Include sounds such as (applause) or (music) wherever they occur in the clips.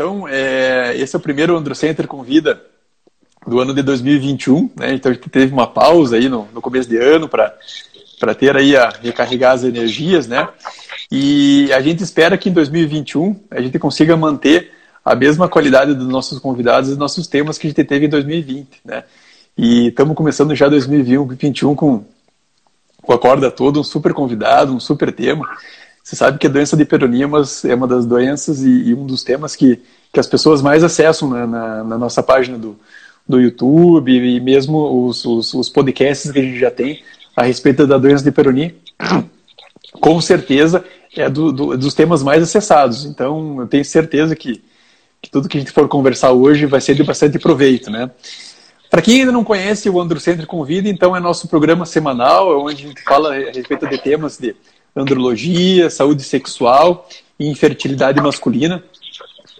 Então, é, esse é o primeiro Androcenter Convida do ano de 2021, né? Então a gente teve uma pausa aí no, no começo de ano para para ter aí a recarregar as energias, né? E a gente espera que em 2021 a gente consiga manter a mesma qualidade dos nossos convidados e dos nossos temas que a gente teve em 2020, né? E estamos começando já 2021 com, com a corda toda, um super convidado, um super tema. Você sabe que a doença de peroníamas é uma das doenças e, e um dos temas que, que as pessoas mais acessam na, na, na nossa página do, do YouTube e mesmo os, os, os, podcasts que a gente já tem a respeito da doença de Peyronie, com certeza é do, do, dos temas mais acessados. Então, eu tenho certeza que, que tudo que a gente for conversar hoje vai ser de bastante proveito, né? Para quem ainda não conhece o Androcentro Convida, então é nosso programa semanal, onde a gente fala a respeito de temas de andrologia, saúde sexual e infertilidade masculina,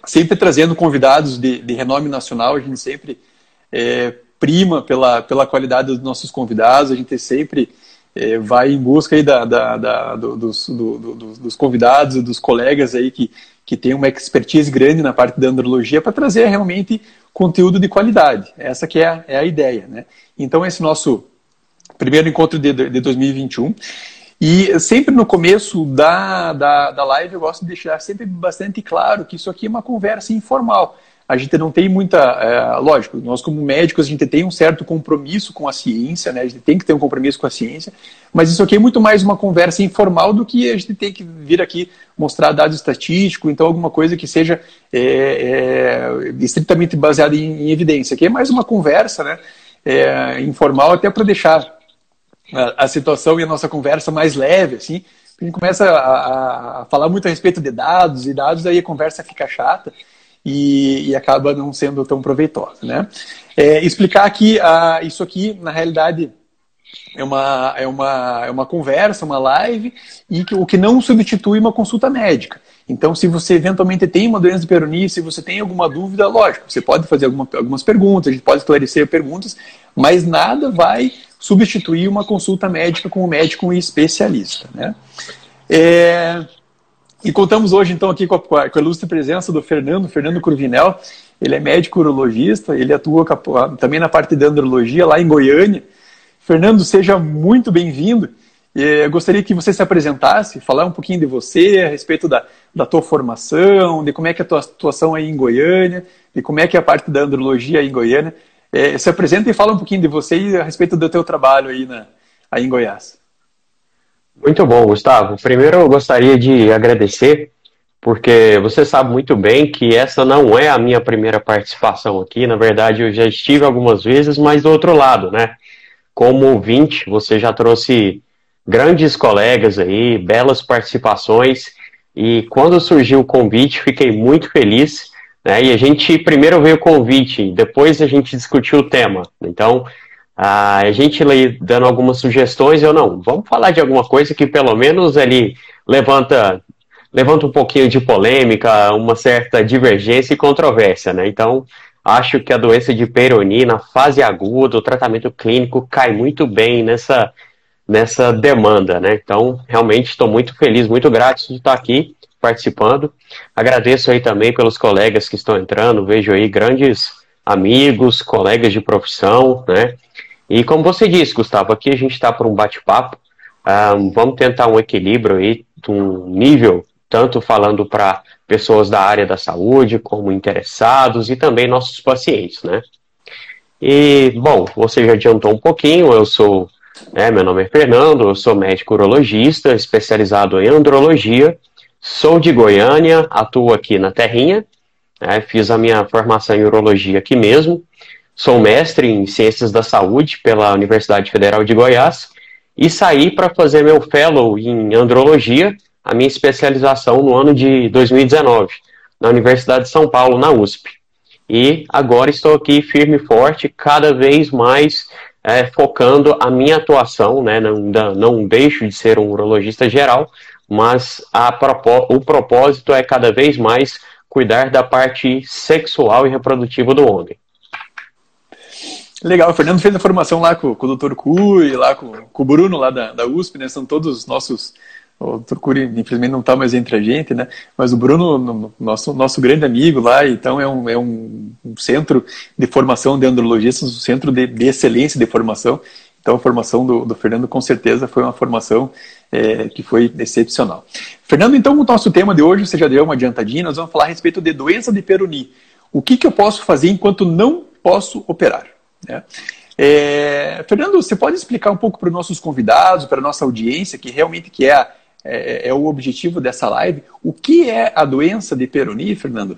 sempre trazendo convidados de, de renome nacional, a gente sempre é, prima pela, pela qualidade dos nossos convidados, a gente sempre é, vai em busca aí da, da, da do, dos, do, do, dos convidados dos colegas aí que, que tem uma expertise grande na parte da andrologia para trazer realmente conteúdo de qualidade. Essa que é a, é a ideia. Né? Então, esse nosso primeiro encontro de, de 2021. E sempre no começo da, da, da live eu gosto de deixar sempre bastante claro que isso aqui é uma conversa informal a gente não tem muita. É, lógico, nós como médicos a gente tem um certo compromisso com a ciência, né? A gente tem que ter um compromisso com a ciência, mas isso aqui é muito mais uma conversa informal do que a gente tem que vir aqui mostrar dados estatísticos, então alguma coisa que seja é, é, estritamente baseada em, em, evidência. Aqui é mais uma conversa, né? É, informal até para deixar a, a, situação e a nossa conversa mais leve, assim. A gente começa a, a falar muito a respeito de dados e dados, aí a conversa fica chata e, e acaba não sendo tão proveitosa. Né? É, explicar que isso aqui, na realidade, é uma, é, uma, é uma conversa, uma live, e que, o que não substitui uma consulta médica. Então, se você eventualmente tem uma doença de peronia, se você tem alguma dúvida, lógico, você pode fazer alguma, algumas perguntas, a gente pode esclarecer perguntas, mas nada vai substituir uma consulta médica com um médico especialista. Né? É, e contamos hoje, então, aqui com a, com a, ilustre presença do Fernando, Fernando Cruvinel. Ele é médico urologista, ele atua também na parte de andrologia lá em Goiânia. Fernando, seja muito bem-vindo. Eu gostaria que você se apresentasse, falar um pouquinho de você, a respeito da, da tua formação, de como é que é a tua atuação aí em Goiânia, de como é que é a parte da andrologia aí em Goiânia. É, se apresenta e fala um pouquinho de você e a respeito do teu trabalho aí, na, aí em Goiás. Muito bom, Gustavo. Primeiro eu gostaria de agradecer, porque você sabe muito bem que essa não é a minha primeira participação aqui. Na verdade, eu já estive algumas vezes, mas do outro lado, né? Como ouvinte, você já trouxe grandes colegas aí, belas participações, e quando surgiu o convite, fiquei muito feliz. Né? E a gente primeiro veio o convite, depois a gente discutiu o tema. Então, a gente dando algumas sugestões, eu não, vamos falar de alguma coisa que pelo menos ali levanta, levanta um pouquinho de polêmica, uma certa divergência e controvérsia, né? Então, acho que a doença de Peyronie na fase aguda, o tratamento clínico cai muito bem nessa, nessa demanda, né? Então, realmente estou muito feliz, muito grato de estar aqui participando. Agradeço aí também pelos colegas que estão entrando, vejo aí grandes amigos, colegas de profissão, né? E como você disse, Gustavo, aqui a gente está por um bate-papo. Um, vamos tentar um equilíbrio aí, um nível, tanto falando para pessoas da área da saúde, como interessados e também nossos pacientes, né? E, bom, você já adiantou um pouquinho, eu sou, né, meu nome é Fernando, eu sou médico urologista, especializado em andrologia, sou de Goiânia, atuo aqui na Terrinha, né, fiz a minha formação em urologia aqui mesmo, Sou mestre em Ciências da Saúde pela Universidade Federal de Goiás e saí para fazer meu fellow em Andrologia, a minha especialização no ano de 2019, na Universidade de São Paulo, na USP. E agora estou aqui firme e forte, cada vez mais é, focando a minha atuação, né, não, não deixo de ser um urologista geral, mas a, o propósito é cada vez mais cuidar da parte sexual e reprodutiva do homem. Legal, o Fernando fez a formação lá com, com o Dr. Cui, lá com, com, o Bruno lá da, da USP, né? São todos nossos. O Dr. Curi, infelizmente, não está mais entre a gente, né? Mas o Bruno, nosso, nosso grande amigo lá, então é um, é um, um centro de formação de andrologistas, um centro de, de, excelência de formação. Então a formação do, do Fernando com certeza foi uma formação é, que foi excepcional. Fernando, então o nosso tema de hoje, você já deu uma adiantadinha, nós vamos falar a respeito de doença de Peroni. O que, que eu posso fazer enquanto não posso operar? Né? É, Fernando, você pode explicar um pouco para os nossos convidados, para a nossa audiência, que realmente que é, é, é, o objetivo dessa live, o que é a doença de Peroni, Fernando?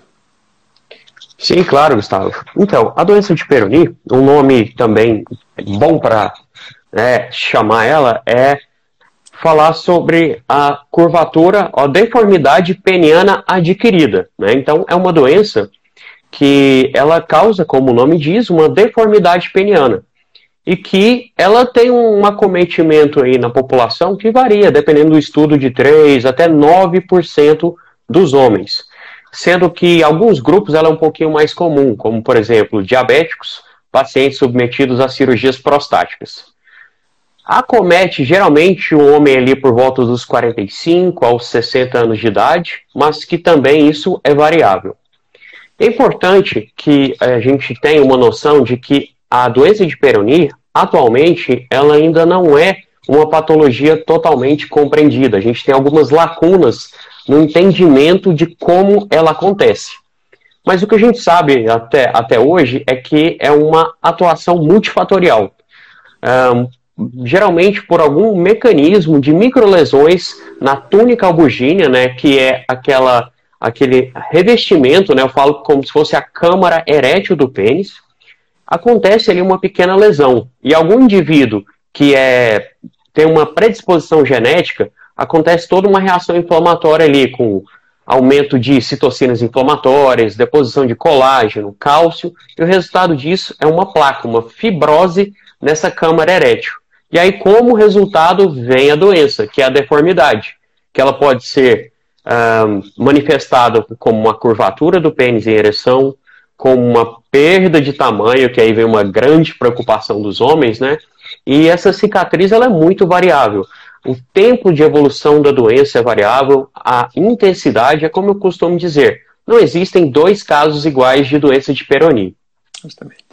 Sim, claro, Gustavo. Então, a doença de Peroni, um nome também bom para né, chamar ela é falar sobre a curvatura, a deformidade peniana adquirida. Né? Então, é uma doença que ela causa, como o nome diz, uma deformidade peniana. E que ela tem um acometimento aí na população que varia, dependendo do estudo, de 3 até 9% dos homens. Sendo que alguns grupos ela é um pouquinho mais comum, como por exemplo, diabéticos, pacientes submetidos a cirurgias prostáticas. Acomete geralmente o homem ali por volta dos 45 aos 60 anos de idade, mas que também isso é variável. É importante que a gente tenha uma noção de que a doença de Peyronie, atualmente, ela ainda não é uma patologia totalmente compreendida. A gente tem algumas lacunas no entendimento de como ela acontece. Mas o que a gente sabe até, até hoje é que é uma atuação multifatorial. Um, geralmente por algum mecanismo de microlesões na túnica albugínea, né, que é aquela aquele revestimento, né, eu falo como se fosse a câmara erétil do pênis, acontece ali uma pequena lesão. E algum indivíduo que é, tem uma predisposição genética, acontece toda uma reação inflamatória ali, com aumento de citocinas inflamatórias, deposição de colágeno, cálcio, e o resultado disso é uma placa, uma fibrose nessa câmara erétil. E aí, como resultado, vem a doença, que é a deformidade, que ela pode ser manifestado como uma curvatura do pênis em ereção, como uma perda de tamanho, que aí vem uma grande preocupação dos homens, né? E essa cicatriz ela é muito variável. O tempo de evolução da doença é variável, a intensidade é como eu costumo dizer. Não existem dois casos iguais de doença de Peyronie. Justamente.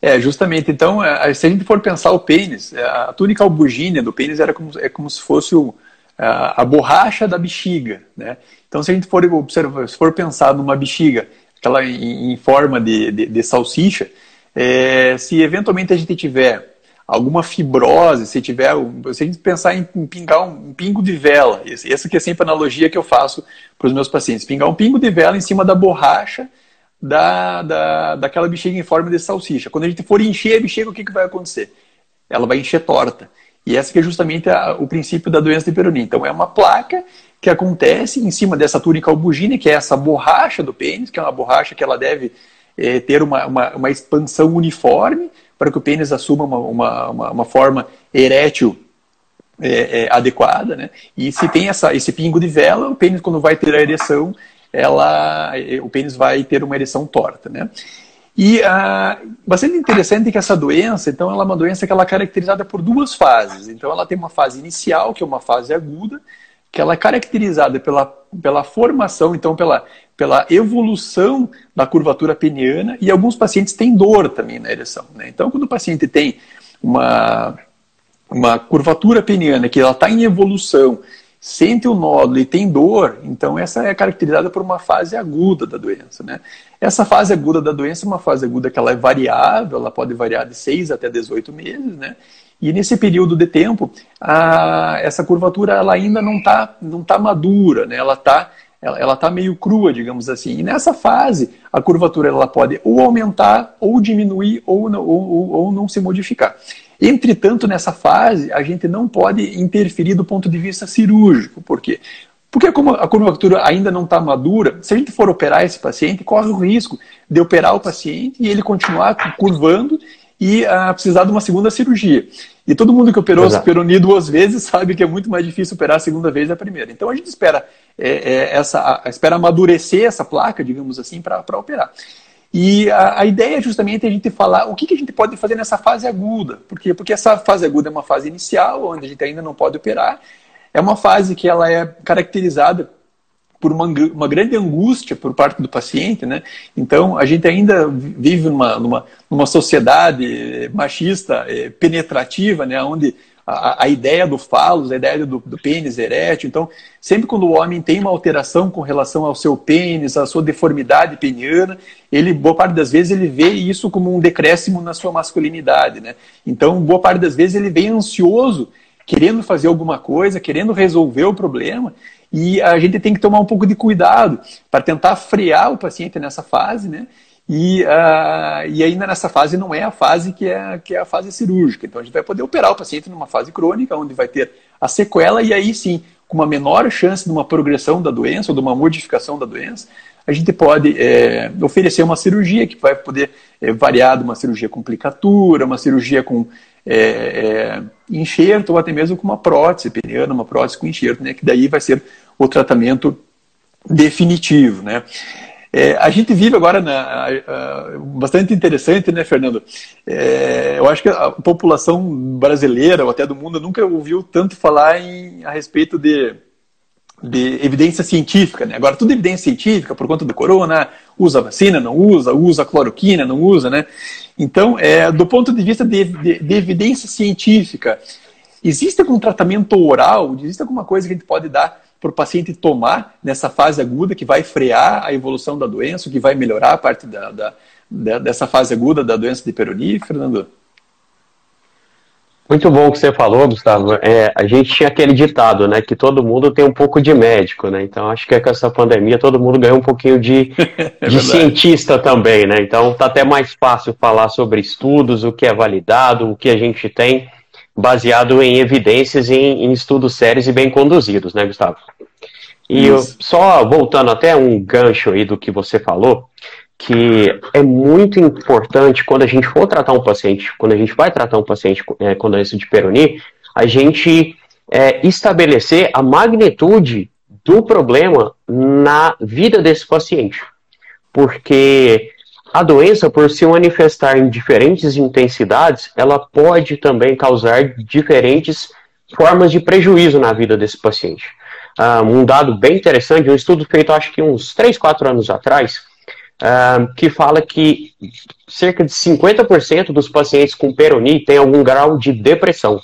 É, justamente. Então, é, se a gente for pensar o pênis, é, a túnica albugínea do pênis era como, é como se fosse o, a, a borracha da bexiga, né? Então, se a gente for observar, se for pensar numa bexiga, aquela em, em forma de, de, de salsicha, é, se eventualmente a gente tiver alguma fibrose, se tiver, se a gente pensar em, em pingar um, um, pingo de vela, essa que é sempre a analogia que eu faço para os meus pacientes, pingar um pingo de vela em cima da borracha da, da, daquela bexiga em forma de salsicha. Quando a gente for encher a bexiga, o que, que vai acontecer? Ela vai encher torta. E essa que é justamente a, o princípio da doença de Peyronie. Então é uma placa que acontece em cima dessa túnica albugínea, que é essa borracha do pênis, que é uma borracha que ela deve é, ter uma, uma, uma, expansão uniforme para que o pênis assuma uma, uma, uma forma erétil é, é, adequada, né? E se tem essa, esse pingo de vela, o pênis quando vai ter a ereção, ela, o pênis vai ter uma ereção torta, né? E ah, bastante interessante que essa doença, então, ela é uma doença que ela é caracterizada por duas fases. Então, ela tem uma fase inicial, que é uma fase aguda, que ela é caracterizada pela, pela formação, então, pela, pela evolução da curvatura peniana, e alguns pacientes têm dor também na ereção. Né? Então, quando o paciente tem uma, uma curvatura peniana que ela está em evolução sente o nódulo e tem dor, então essa é caracterizada por uma fase aguda da doença. Né? Essa fase aguda da doença é uma fase aguda que ela é variável, ela pode variar de 6 até 18 meses, né? E nesse período de tempo, a, essa curvatura ela ainda não está não tá madura, né? ela está ela, ela tá meio crua, digamos assim. E nessa fase, a curvatura ela pode ou aumentar, ou diminuir, ou não, ou, ou não se modificar. Entretanto, nessa fase, a gente não pode interferir do ponto de vista cirúrgico. Por quê? Porque como a curvatura ainda não está madura, se a gente for operar esse paciente, corre o risco de operar o paciente e ele continuar curvando e a precisar de uma segunda cirurgia. E todo mundo que operou Exato. peroni duas vezes (laughs) sabe que é muito mais difícil operar a segunda vez da primeira. Então a gente espera é, é, essa, espera amadurecer essa placa, digamos assim, para operar. E a, a, ideia é justamente a gente falar o que, que a gente pode fazer nessa fase aguda. Por quê? Porque essa fase aguda é uma fase inicial, onde a gente ainda não pode operar. É uma fase que ela é caracterizada por uma, uma grande angústia por parte do paciente, né? Então, a gente ainda vive numa, numa, numa sociedade machista, eh, penetrativa, né? Onde a, a, ideia do falos, a ideia do, do pênis erétil. Então, sempre quando o homem tem uma alteração com relação ao seu pênis, à sua deformidade peniana, ele, boa parte das vezes, ele vê isso como um decréscimo na sua masculinidade, né? Então, boa parte das vezes, ele vem ansioso, querendo fazer alguma coisa, querendo resolver o problema, e a gente tem que tomar um pouco de cuidado para tentar frear o paciente nessa fase, né? E, uh, e ainda nessa fase não é a fase que é, que é a fase cirúrgica. Então a gente vai poder operar o paciente numa fase crônica, onde vai ter a sequela, e aí sim, com uma menor chance de uma progressão da doença ou de uma modificação da doença, a gente pode é, oferecer uma cirurgia que vai poder é, variar de uma cirurgia com complicatura, uma cirurgia com é, enxerto ou até mesmo com uma prótese peniana, uma prótese com enxerto, né, que daí vai ser o tratamento definitivo, né. É, a gente vive agora na, bastante interessante, né, Fernando? É, eu acho que a população brasileira ou até do mundo nunca ouviu tanto falar em, a respeito de, de evidência científica. Né? Agora, tudo evidência científica por conta do corona, usa vacina, não usa, usa cloroquina, não usa, né? Então, é, do ponto de vista de, de, de evidência científica, existe algum tratamento oral, existe alguma coisa que a gente pode dar para o paciente tomar nessa fase aguda que vai frear a evolução da doença, que vai melhorar a parte da, da, da dessa fase aguda da doença de Peroni, Fernando? Muito bom o que você falou, Gustavo. É, a gente tinha aquele ditado, né, que todo mundo tem um pouco de médico, né? Então acho que com essa pandemia todo mundo ganhou um pouquinho de, (laughs) é de cientista também, né? Então tá até mais fácil falar sobre estudos, o que é validado, o que a gente tem baseado em evidências e em, em estudos sérios e bem conduzidos, né, Gustavo? E eu, só voltando até um gancho aí do que você falou, que é muito importante quando a gente for tratar um paciente, quando a gente vai tratar um paciente é, com doença de Peroni, a gente é, estabelecer a magnitude do problema na vida desse paciente. Porque a doença, por se manifestar em diferentes intensidades, ela pode também causar diferentes formas de prejuízo na vida desse paciente. Uh, um dado bem interessante, um estudo feito acho que uns 3, 4 anos atrás, uh, que fala que cerca de 50% dos pacientes com Peroni têm algum grau de depressão.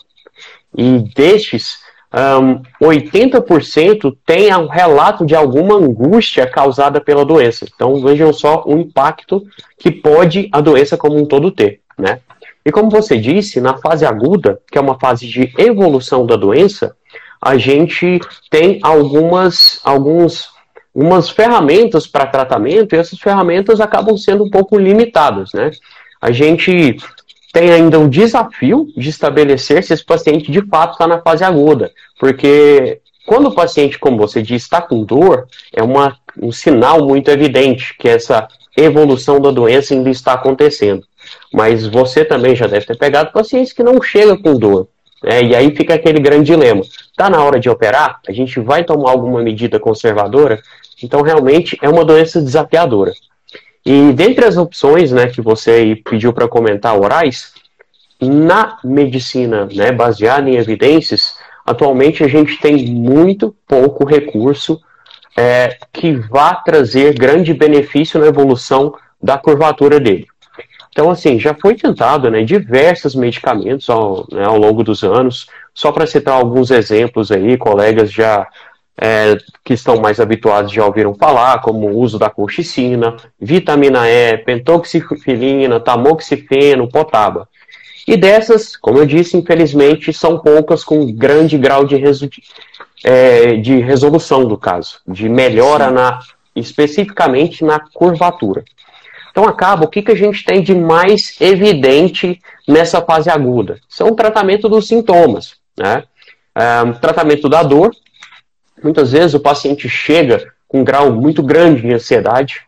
E destes, um, 80% tem um relato de alguma angústia causada pela doença. Então vejam só o impacto que pode a doença como um todo ter, né? E como você disse, na fase aguda, que é uma fase de evolução da doença, a gente tem algumas, alguns, umas ferramentas para tratamento e essas ferramentas acabam sendo um pouco limitadas, né? A gente tem ainda o desafio de estabelecer se esse paciente de fato está na fase aguda, porque quando o paciente, como você disse, está com dor, é uma, um sinal muito evidente que essa evolução da doença ainda está acontecendo. Mas você também já deve ter pegado pacientes que não chegam com dor. Né? E aí fica aquele grande dilema. Está na hora de operar? A gente vai tomar alguma medida conservadora? Então, realmente, é uma doença desafiadora. E dentre as opções né, que você pediu para comentar orais, na medicina né, baseada em evidências, atualmente a gente tem muito pouco recurso é, que vá trazer grande benefício na evolução da curvatura dele. Então, assim, já foi tentado né, diversos medicamentos ao, né, ao longo dos anos. Só para citar alguns exemplos aí, colegas já é, que estão mais habituados já ouviram falar, como o uso da colchicina, vitamina E, pentoxifilina, tamoxifeno, potaba. E dessas, como eu disse, infelizmente, são poucas com grande grau de, é, de resolução do caso, de melhora na, especificamente na curvatura. Então acaba, o que, que a gente tem de mais evidente nessa fase aguda? São o tratamento dos sintomas, né? É, tratamento da dor, Muitas vezes o paciente chega com um grau muito grande de ansiedade,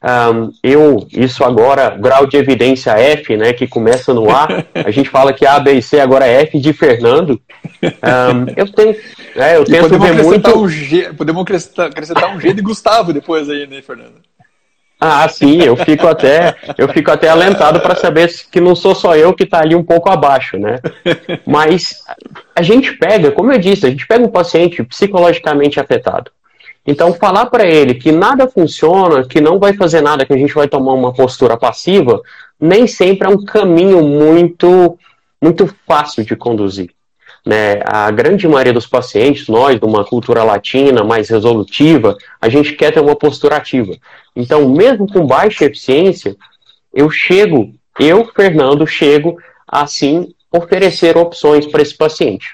Um, eu, isso agora, grau de evidência F, né, que começa no A, (laughs) a gente fala que A, B e C agora é F de Fernando. Um, eu tenho, é, eu tento ver muito. Um G, podemos acrescentar um G de Gustavo depois aí, né, Fernando? Ah, sim, eu fico até, eu fico até alentado para saber que não sou só eu que está ali um pouco abaixo, né? Mas a gente pega, como eu disse, a gente pega um paciente psicologicamente afetado. Então, falar para ele que nada funciona, que não vai fazer nada, que a gente vai tomar uma postura passiva, nem sempre é um caminho muito, muito fácil de conduzir. Né? A grande maioria dos pacientes, nós, de uma cultura latina mais resolutiva, a gente quer ter uma postura ativa. Então, mesmo com baixa eficiência, eu chego, eu, Fernando, chego assim, oferecer opções para esse paciente.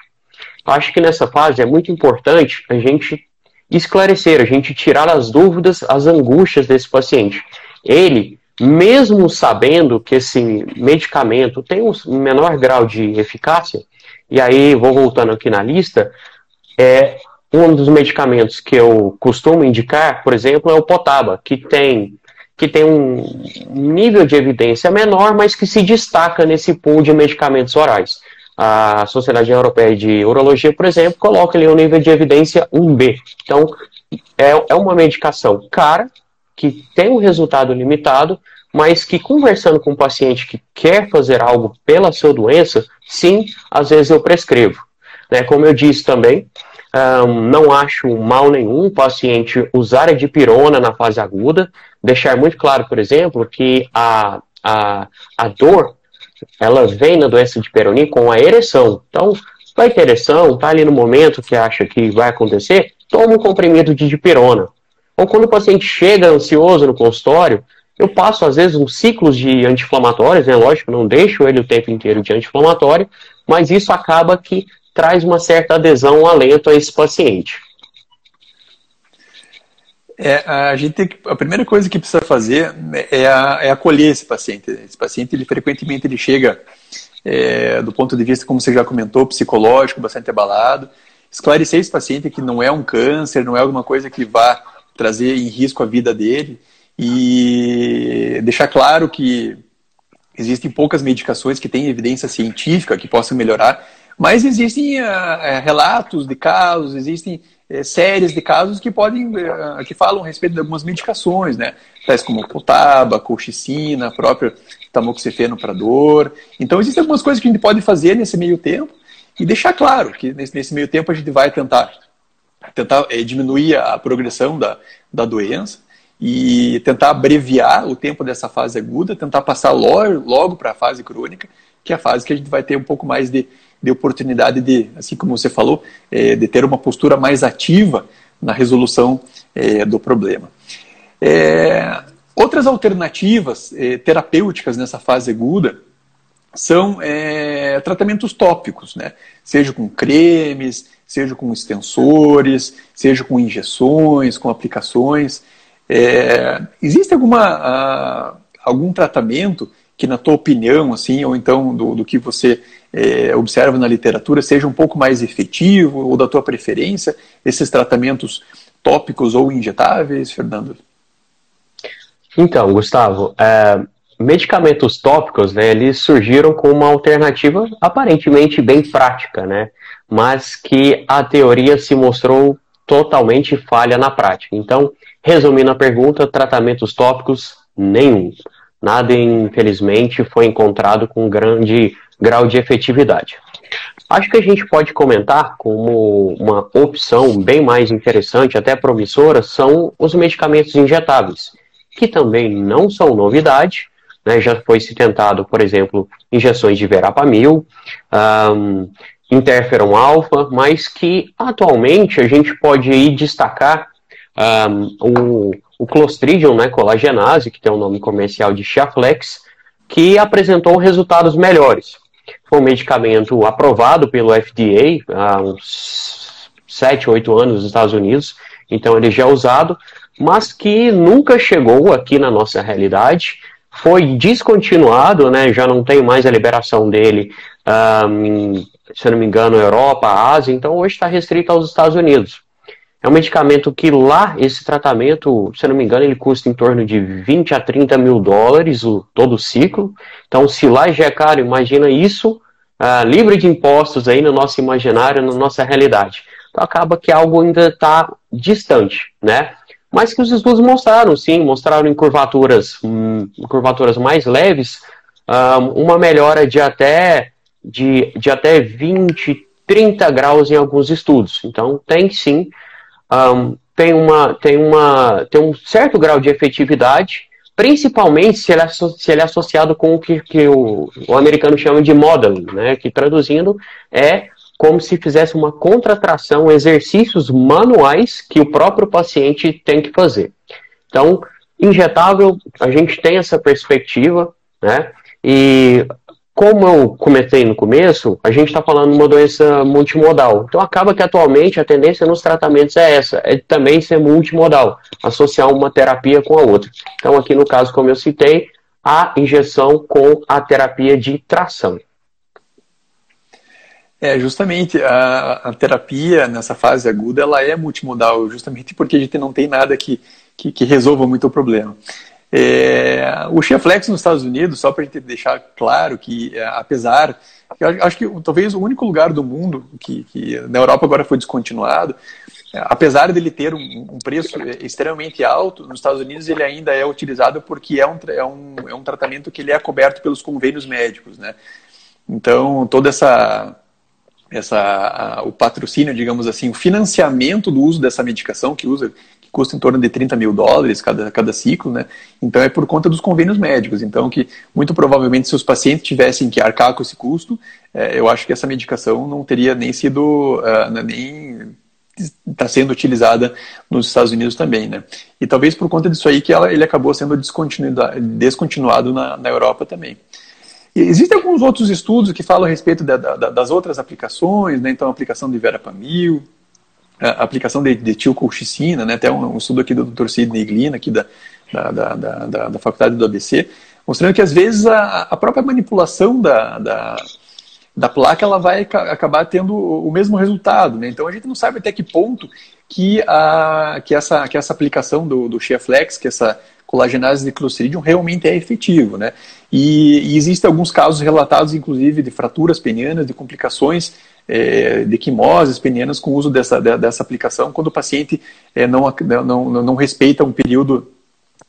Acho que nessa fase é muito importante a gente esclarecer, a gente tirar as dúvidas, as angústias desse paciente. Ele, mesmo sabendo que esse medicamento tem um menor grau de eficácia, e aí vou voltando aqui na lista, é um dos medicamentos que eu costumo indicar, por exemplo, é o Potaba, que tem que tem um nível de evidência menor, mas que se destaca nesse pool de medicamentos orais. A Sociedade Europeia de Urologia, por exemplo, coloca ali um nível de evidência 1B. Então, é, é uma medicação cara, que tem um resultado limitado, mas que conversando com um paciente que quer fazer algo pela sua doença, sim, às vezes eu prescrevo. Né? Como eu disse também, um, não acho mal nenhum o paciente usar a dipirona na fase aguda, deixar muito claro, por exemplo, que a, a, a dor ela vem na doença de Peyronie com a ereção. Então, vai ter ereção, tá ali no momento que acha que vai acontecer, toma um comprimido de dipirona. Ou quando o paciente chega ansioso no consultório, eu passo às vezes uns ciclos de anti-inflamatórios, né? Lógico, não deixo ele o tempo inteiro de anti-inflamatório, mas isso acaba que traz uma certa adesão, um alento a esse paciente. É, a, gente a primeira coisa que precisa fazer é, a, é acolher esse paciente. Esse paciente, ele frequentemente, ele chega é, do ponto de vista, como você já comentou, psicológico, bastante abalado. Esclarecer esse paciente que não é um câncer, não é alguma coisa que vá trazer em risco a vida dele e deixar claro que existem poucas medicações que têm evidência científica que possam melhorar, mas existem uh, relatos de casos, existem é, séries de casos que podem, é, que falam a respeito de algumas medicações, né? Tais como potaba, colchicina, próprio tamoxifeno para dor. Então existem algumas coisas que a gente pode fazer nesse meio tempo e deixar claro que nesse, nesse meio tempo a gente vai tentar, tentar diminuir a progressão da, da doença e tentar abreviar o tempo dessa fase aguda, tentar passar logo, logo para a fase crônica, que é a fase que a gente vai ter um pouco mais de de oportunidade de, assim como você falou, é, de ter uma postura mais ativa na resolução é, do problema. É, outras alternativas é, terapêuticas nessa fase aguda são é, tratamentos tópicos, né? seja com cremes, seja com extensores, seja com injeções, com aplicações. É, existe alguma, a, algum tratamento que, na tua opinião, assim, ou então do, do que você é, observa na literatura seja um pouco mais efetivo ou da tua preferência, esses tratamentos tópicos ou injetáveis, Fernando? Então, Gustavo, é, medicamentos tópicos, né, eles surgiram como uma alternativa aparentemente bem prática, né, mas que a teoria se mostrou totalmente falha na prática. Então, resumindo a pergunta, tratamentos tópicos, nenhum. Nada, infelizmente, foi encontrado com grande grau de efetividade. Acho que a gente pode comentar como uma opção bem mais interessante, até promissora, são os medicamentos injetáveis, que também não são novidade, né? já foi se tentado, por exemplo, injeções de verapamil, um, interferon alfa, mas que atualmente a gente pode destacar um, o, o Clostridium, né, colagenase, que tem o nome comercial de Chiaflex, que apresentou resultados melhores. Foi um medicamento aprovado pelo FDA há uns 7, 8 anos nos Estados Unidos, então ele já é usado, mas que nunca chegou aqui na nossa realidade, foi descontinuado, né, já não tem mais a liberação dele, um, se não me engano, Europa, Ásia, então hoje está restrito aos Estados Unidos. É um medicamento que lá, esse tratamento, se eu não me engano, ele custa em torno de 20 a 30 mil dólares o, todo o ciclo. Então, se lá já é caro, imagina isso uh, livre de impostos aí no nosso imaginário, na nossa realidade. Então, acaba que algo ainda está distante, né? Mas que os estudos mostraram, sim, mostraram em curvaturas, hum, curvaturas mais leves, um, uma melhora de até, de, de até 20, 30 graus em alguns estudos. Então, tem sim um, tem, uma, tem, uma, tem um certo grau de efetividade, principalmente se ele é, se ele é associado com o que, que o, o americano chama de modeling, né, que traduzindo é como se fizesse uma contratração, exercícios manuais que o próprio paciente tem que fazer. Então, injetável, a gente tem essa perspectiva, né? E como eu comentei no começo, a gente está falando de uma doença multimodal. Então acaba que atualmente a tendência nos tratamentos é essa, é também ser multimodal, associar uma terapia com a outra. Então aqui no caso, como eu citei, a injeção com a terapia de tração. É, justamente a, a, terapia nessa fase aguda ela é multimodal, justamente porque a gente não tem nada que, que, que resolva muito o problema. É, o Flex nos Estados Unidos, só para a gente deixar claro que, é, apesar. Eu acho que talvez o único lugar do mundo que, que na Europa agora foi descontinuado, é, apesar dele ter um, um, preço extremamente alto, nos Estados Unidos ele ainda é utilizado porque é um, é um, é um tratamento que ele é coberto pelos convênios médicos, né? Então, toda essa essa, a, o patrocínio, digamos assim, o financiamento do uso dessa medicação que usa custa em torno de 30 mil dólares cada, cada ciclo, né? Então é por conta dos convênios médicos. Então, que muito provavelmente se os pacientes tivessem que arcar com esse custo, é, eu acho que essa medicação não teria nem sido, uh, nem está sendo utilizada nos Estados Unidos também, né? E talvez por conta disso aí que ela, ele acabou sendo descontinuado, descontinuado na, na Europa também. E existem alguns outros estudos que falam a respeito da, da, das outras aplicações, né? Então, a aplicação de verapamil, a aplicação de, de tilcolchicina, né, até um, um, estudo aqui do Dr. Sidney Glynn, aqui da, da, da, da, da faculdade do ABC, mostrando que às vezes a, a própria manipulação da, da, da placa ela vai acabar tendo o mesmo resultado. Né? Então a gente não sabe até que ponto que, a, que, essa, que essa aplicação do, do Flex, que essa colagenase de Clostridium realmente é efetivo. Né? E, e existem alguns casos relatados, inclusive, de fraturas penianas, de complicações é, de quimoses penianas com o uso dessa, dessa aplicação quando o paciente é, não, não, não respeita um período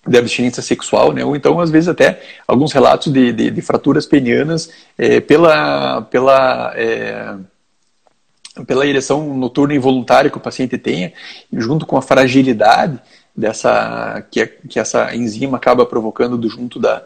de abstinência sexual, né? ou então, às vezes, até alguns relatos de, de, de fraturas penianas é, pela, pela, é, pela ereção noturna involuntária que o paciente tenha, junto com a fragilidade dessa que, que essa enzima acaba provocando do, junto da,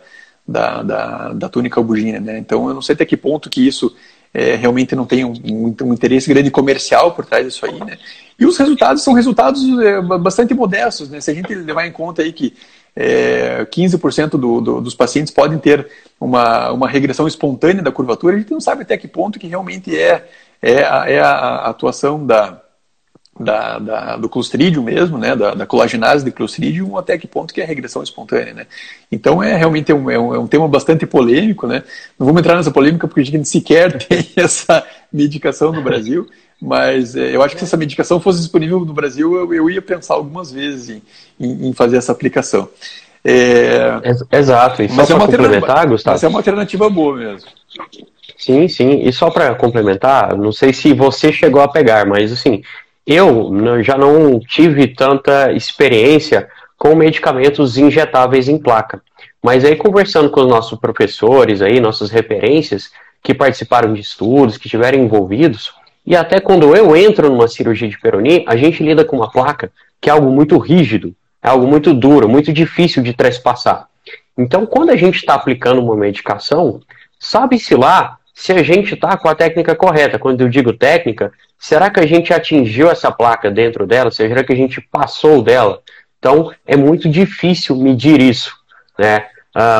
da, da, da túnica albugina. Né? Então, eu não sei até que ponto que isso é, realmente não tem um, um, um, interesse grande comercial por trás disso aí, né? E os resultados são resultados é, bastante modestos, né? Se a gente levar em conta aí que é, 15% do, do, dos pacientes podem ter uma, uma regressão espontânea da curvatura, a gente não sabe até que ponto que realmente é, é, a, é a atuação da, da, da, do Clostridium mesmo, né, da, da colagenase de Clostridium, até que ponto que é regressão espontânea, né. Então é realmente um, é um, é um tema bastante polêmico, né. Não vamos entrar nessa polêmica porque a gente sequer (laughs) tem essa medicação no Brasil, mas é, eu acho que se essa medicação fosse disponível no Brasil, eu, eu ia pensar algumas vezes em, em, em fazer essa aplicação. É... Exato, e só para é complementar, Gustavo... Mas é uma alternativa boa mesmo. Sim, sim, e só para complementar, não sei se você chegou a pegar, mas assim, eu já não tive tanta experiência com medicamentos injetáveis em placa. Mas aí conversando com os nossos professores aí, nossas referências, que participaram de estudos, que estiveram envolvidos, e até quando eu entro numa cirurgia de Peroni, a gente lida com uma placa que é algo muito rígido, é algo muito duro, muito difícil de trespassar. Então, quando a gente está aplicando uma medicação, sabe-se lá se a gente está com a técnica correta. Quando eu digo técnica, será que a gente atingiu essa placa dentro dela? Será que a gente passou dela? Então, é muito difícil medir isso. Né?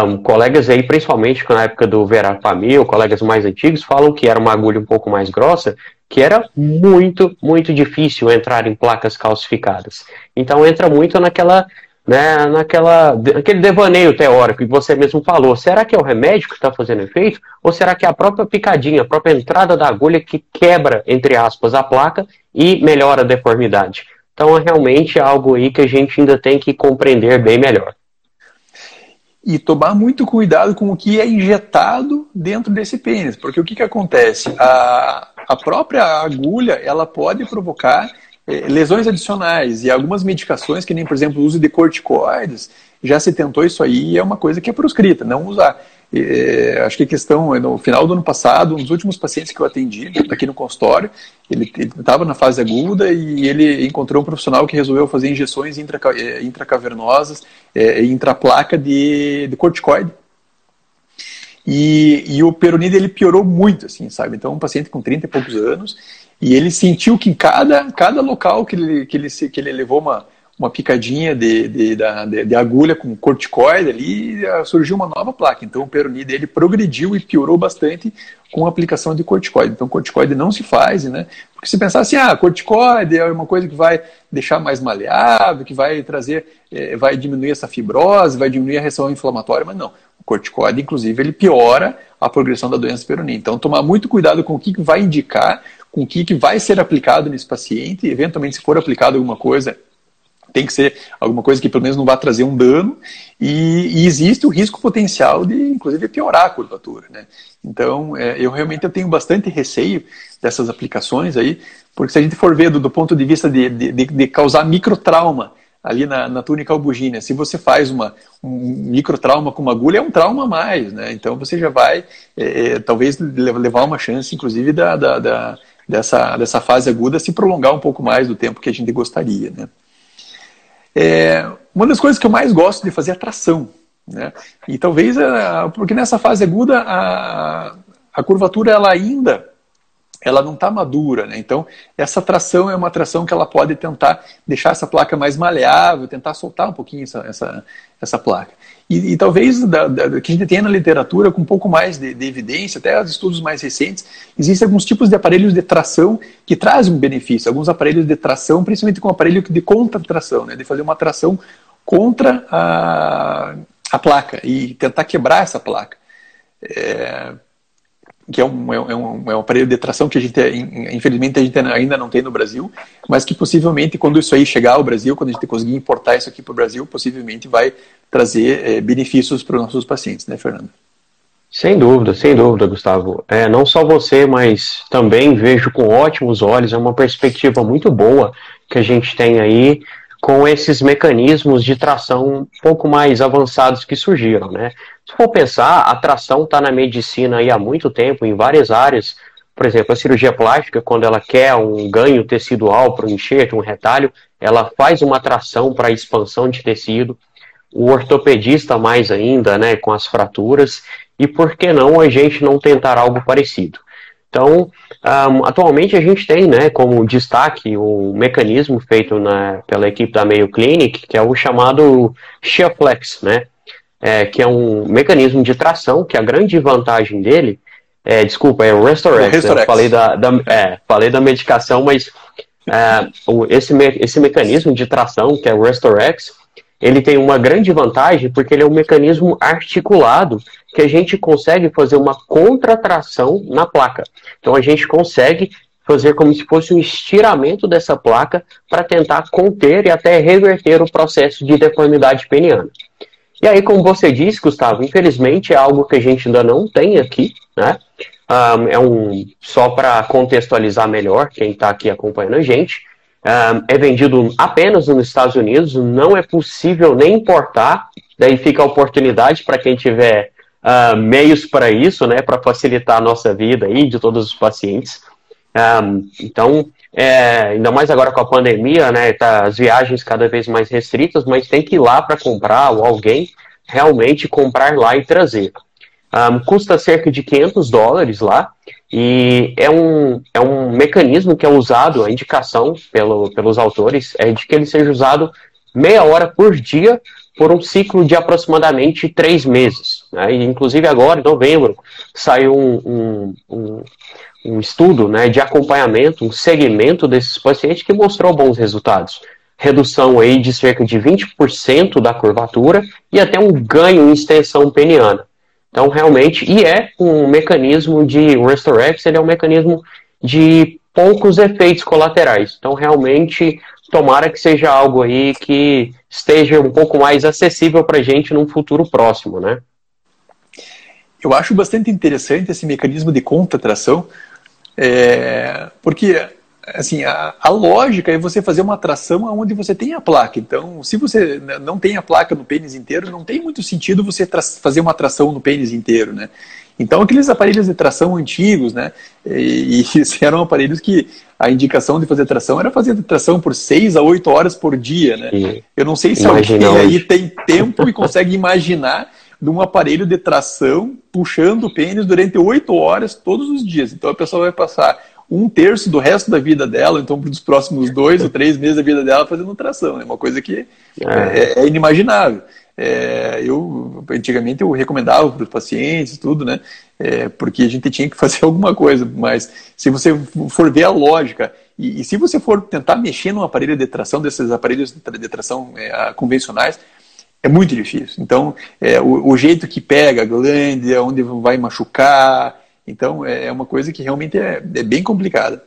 Um, colegas aí, principalmente na época do Verapamil, colegas mais antigos, falam que era uma agulha um pouco mais grossa, que era muito, muito difícil entrar em placas calcificadas. Então entra muito naquela né, naquela, naquele devaneio teórico que você mesmo falou. Será que é o remédio que está fazendo efeito? Ou será que é a própria picadinha, a própria entrada da agulha que quebra, entre aspas, a placa e melhora a deformidade? Então, é realmente algo aí que a gente ainda tem que compreender bem melhor. E tomar muito cuidado com o que é injetado dentro desse pênis, porque o que, que acontece? A, a própria agulha ela pode provocar lesões adicionais e algumas medicações, que nem, por exemplo, o uso de corticoides, já se tentou isso aí e é uma coisa que é proscrita, não usar. É, acho que a questão, no final do ano passado, um dos últimos pacientes que eu atendi aqui no consultório, ele estava na fase aguda e ele encontrou um profissional que resolveu fazer injeções intra, é, intracavernosas, é, intraplaca de, de corticoide. E, e o peronide ele piorou muito, assim, sabe? Então, um paciente com 30 e poucos anos, e ele sentiu que em cada, cada local que ele, que ele, que ele levou uma, uma picadinha de, de, de, de, agulha com corticoide ali, surgiu uma nova placa. Então o peroni dele progrediu e piorou bastante com a aplicação de corticoide. Então corticoide não se faz, né? Porque se pensar assim, ah, corticoide é uma coisa que vai deixar mais maleável, que vai trazer, é, vai diminuir essa fibrose, vai diminuir a reação inflamatória, mas não. O corticoide, inclusive, ele piora a progressão da doença peroní. Então tomar muito cuidado com o que vai indicar, com o que vai ser aplicado nesse paciente, eventualmente se for aplicado alguma coisa tem que ser alguma coisa que pelo menos não vá trazer um dano e, e existe o risco potencial de, inclusive, piorar a curvatura. Né? Então, é, eu realmente eu tenho bastante receio dessas aplicações aí, porque se a gente for ver do, do ponto de vista de, de, de causar microtrauma ali na, na túnica albugínea, se você faz uma, um microtrauma com uma agulha, é um trauma a mais, né? Então você já vai, é, é, talvez, levar uma chance, inclusive, da, da, da, dessa, dessa fase aguda se prolongar um pouco mais do tempo que a gente gostaria, né? É, uma das coisas que eu mais gosto de fazer é tração. Né? E talvez, é, porque nessa fase aguda, a, a curvatura ela ainda ela não está madura, né? Então, essa tração é uma tração que ela pode tentar deixar essa placa mais maleável, tentar soltar um pouquinho essa, essa, essa placa. E, e talvez da, da, que a gente tenha na literatura com um pouco mais de, de, evidência, até os estudos mais recentes, existem alguns tipos de aparelhos de tração que trazem um benefício. Alguns aparelhos de tração, principalmente com aparelho de contra-tração, né, de fazer uma tração contra a, a placa e tentar quebrar essa placa. É, que é um, é, um, é um aparelho de tração que a gente, infelizmente, a gente ainda não tem no Brasil, mas que possivelmente, quando isso aí chegar ao Brasil, quando a gente conseguir importar isso aqui para o Brasil, possivelmente vai trazer é, benefícios para os nossos pacientes, né, Fernando? Sem dúvida, sem dúvida, Gustavo. É, não só você, mas também vejo com ótimos olhos, é uma perspectiva muito boa que a gente tem aí com esses mecanismos de tração um pouco mais avançados que surgiram, né? Se for pensar, a tração está na medicina aí há muito tempo, em várias áreas. Por exemplo, a cirurgia plástica, quando ela quer um ganho tecidual para um enxerto, um retalho, ela faz uma tração para expansão de tecido. O ortopedista mais ainda, né, com as fraturas. E por que não a gente não tentar algo parecido? Então, um, atualmente a gente tem, né, como destaque o mecanismo feito na, pela equipe da Mayo Clinic, que é o chamado Shearflex, né, é, que é um mecanismo de tração, que a grande vantagem dele, é, desculpa, é o Restorex, Restorex. Né, falei, da, da é, falei da medicação, mas é, esse, me, esse mecanismo de tração, que é o Restorex, ele tem uma grande vantagem porque ele é um mecanismo articulado que a gente consegue fazer uma contratração na placa. Então a gente consegue fazer como se fosse um estiramento dessa placa para tentar conter e até reverter o processo de deformidade peniana. E aí, como você disse, Gustavo, infelizmente é algo que a gente ainda não tem aqui, né? Um, é um só para contextualizar melhor quem está aqui acompanhando a gente. É vendido apenas nos Estados Unidos, não é possível nem importar. Daí fica a oportunidade para quem tiver uh, meios para isso, né, para facilitar a nossa vida aí de todos os pacientes. Um, então, é, ainda mais agora com a pandemia, né, tá, as viagens cada vez mais restritas, mas tem que ir lá para comprar ou alguém realmente comprar lá e trazer. Um, custa cerca de 500 dólares lá e é um, é um mecanismo que é usado, a indicação pelo, pelos autores é de que ele seja usado meia hora por dia por um ciclo de aproximadamente três meses. Né? E, inclusive agora, em novembro, saiu um, um, um, um estudo né, de acompanhamento, um segmento desses pacientes que mostrou bons resultados. Redução aí de cerca de 20% da curvatura e até um ganho em extensão peniana. Então, realmente, e é um mecanismo de Restorex, ele é um mecanismo de poucos efeitos colaterais. Então, realmente, tomara que seja algo aí que esteja um pouco mais acessível para a gente num futuro próximo, né? Eu acho bastante interessante esse mecanismo de contratração, é, porque assim, a, a, lógica é você fazer uma tração onde você tem a placa. Então, se você não tem a placa no pênis inteiro, não tem muito sentido você fazer uma tração no pênis inteiro, né? Então, aqueles aparelhos de tração antigos, né? E, (laughs) e eram aparelhos que a indicação de fazer tração era fazer tração por 6 a 8 horas por dia, né? Sim. Eu não sei se alguém aí tem tempo e consegue imaginar de um aparelho de tração puxando o pênis durante 8 horas todos os dias. Então, a pessoa vai passar um terço do resto da vida dela, então para os próximos dois ou três meses da vida dela fazendo tração. É né? uma coisa que é, é, é inimaginável. É, eu antigamente eu recomendava para os pacientes tudo, né? É, porque a gente tinha que fazer (laughs) alguma coisa. Mas se você for ver a lógica e, e se você for tentar mexer num aparelho de tração desses aparelhos de tração é, convencionais é muito difícil. Então, é, o, o, jeito que pega a glândula, onde vai machucar, então, é, é uma coisa que realmente é, é bem complicada.